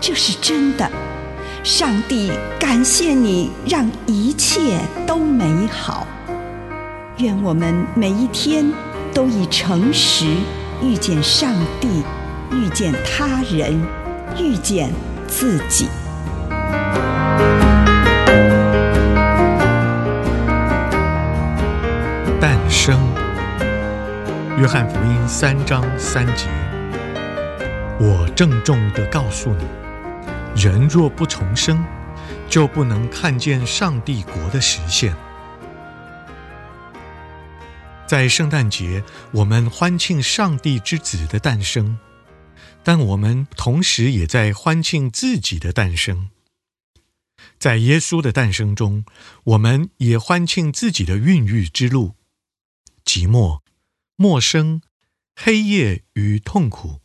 这是真的，上帝感谢你，让一切都美好。愿我们每一天都以诚实遇见上帝，遇见他人，遇见自己。诞生，约翰福音三章三节，我郑重的告诉你。人若不重生，就不能看见上帝国的实现。在圣诞节，我们欢庆上帝之子的诞生，但我们同时也在欢庆自己的诞生。在耶稣的诞生中，我们也欢庆自己的孕育之路，寂寞、陌生、黑夜与痛苦，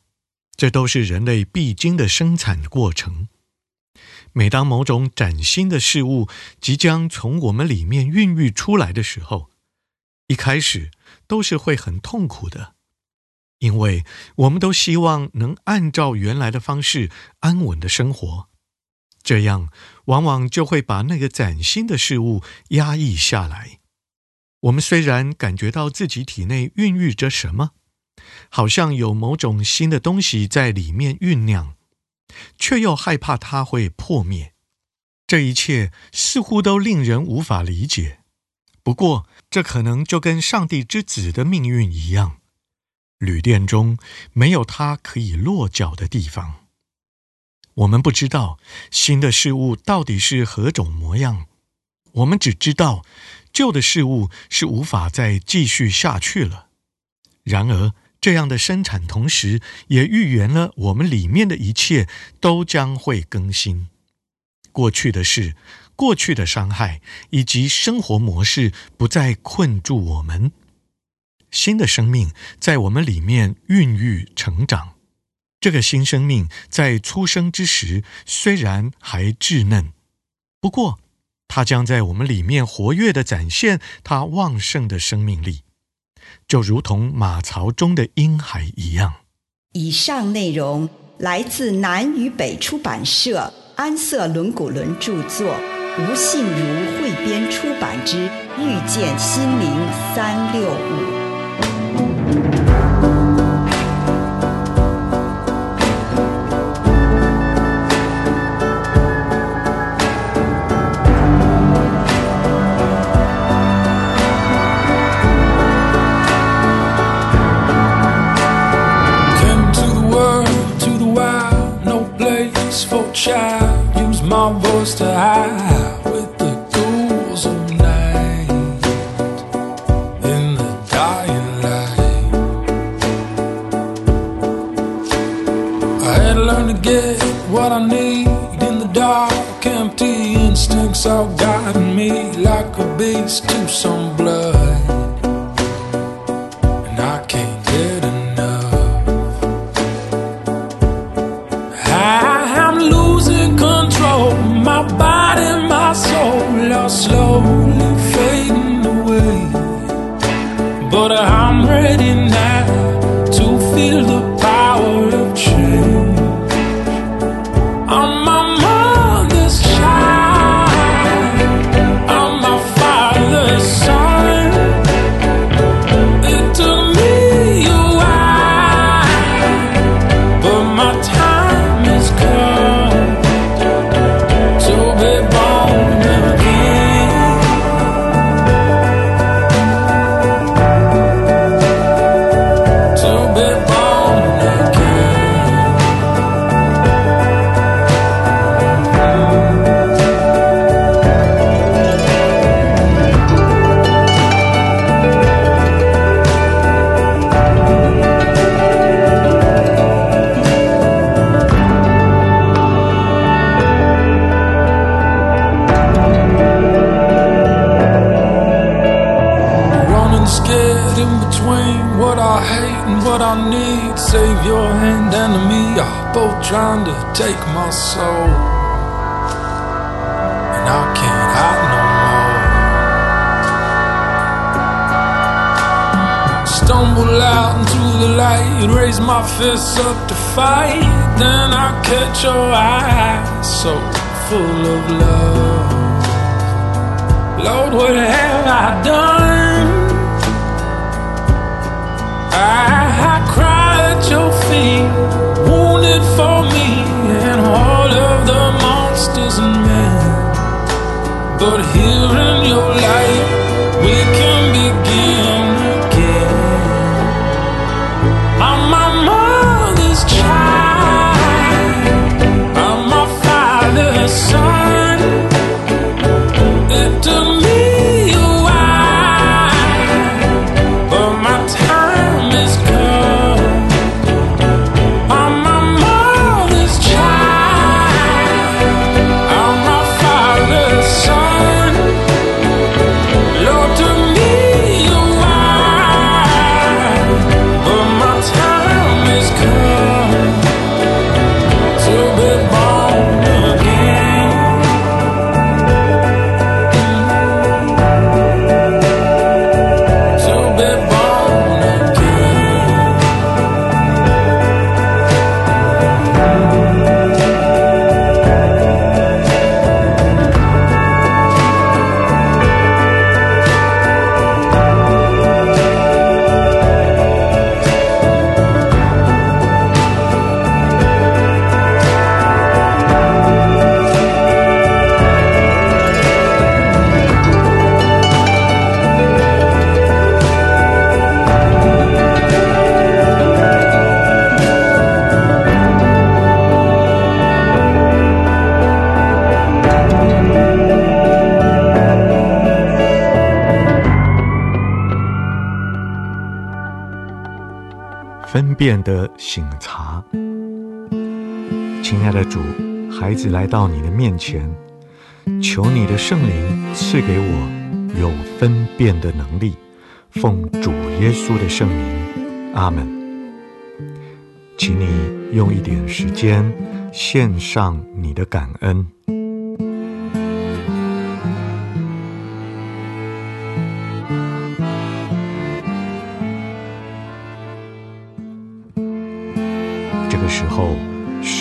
这都是人类必经的生产过程。每当某种崭新的事物即将从我们里面孕育出来的时候，一开始都是会很痛苦的，因为我们都希望能按照原来的方式安稳的生活，这样往往就会把那个崭新的事物压抑下来。我们虽然感觉到自己体内孕育着什么，好像有某种新的东西在里面酝酿。却又害怕它会破灭，这一切似乎都令人无法理解。不过，这可能就跟上帝之子的命运一样，旅店中没有他可以落脚的地方。我们不知道新的事物到底是何种模样，我们只知道旧的事物是无法再继续下去了。然而，这样的生产，同时也预言了我们里面的一切都将会更新。过去的事、过去的伤害以及生活模式不再困住我们，新的生命在我们里面孕育成长。这个新生命在出生之时虽然还稚嫩，不过它将在我们里面活跃的展现它旺盛的生命力。就如同马槽中的婴孩一样。以上内容来自南与北出版社安瑟伦古伦著作，吴信如汇编出版之《遇见心灵三六五》。child, use my voice to hide with the ghouls of night in the dying light. I had to learn to get what I need in the dark, empty instincts all guiding me like a beast to some blood. Trying to take my soul. And I can't hide no more. Stumble out into the light, raise my fists up to fight. Then I catch your eyes, so full of love. Lord, what have I done? I, I cry at your feet, 分辨的省察，亲爱的主，孩子来到你的面前，求你的圣灵赐给我有分辨的能力，奉主耶稣的圣名，阿门。请你用一点时间献上你的感恩。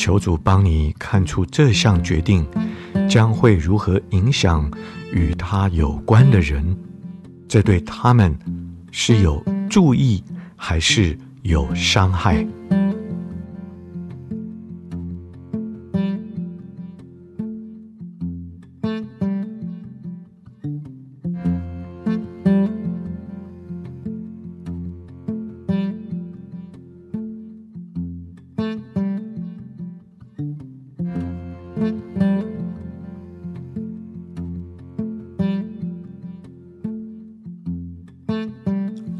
求主帮你看出这项决定将会如何影响与他有关的人，这对他们是有助益还是有伤害？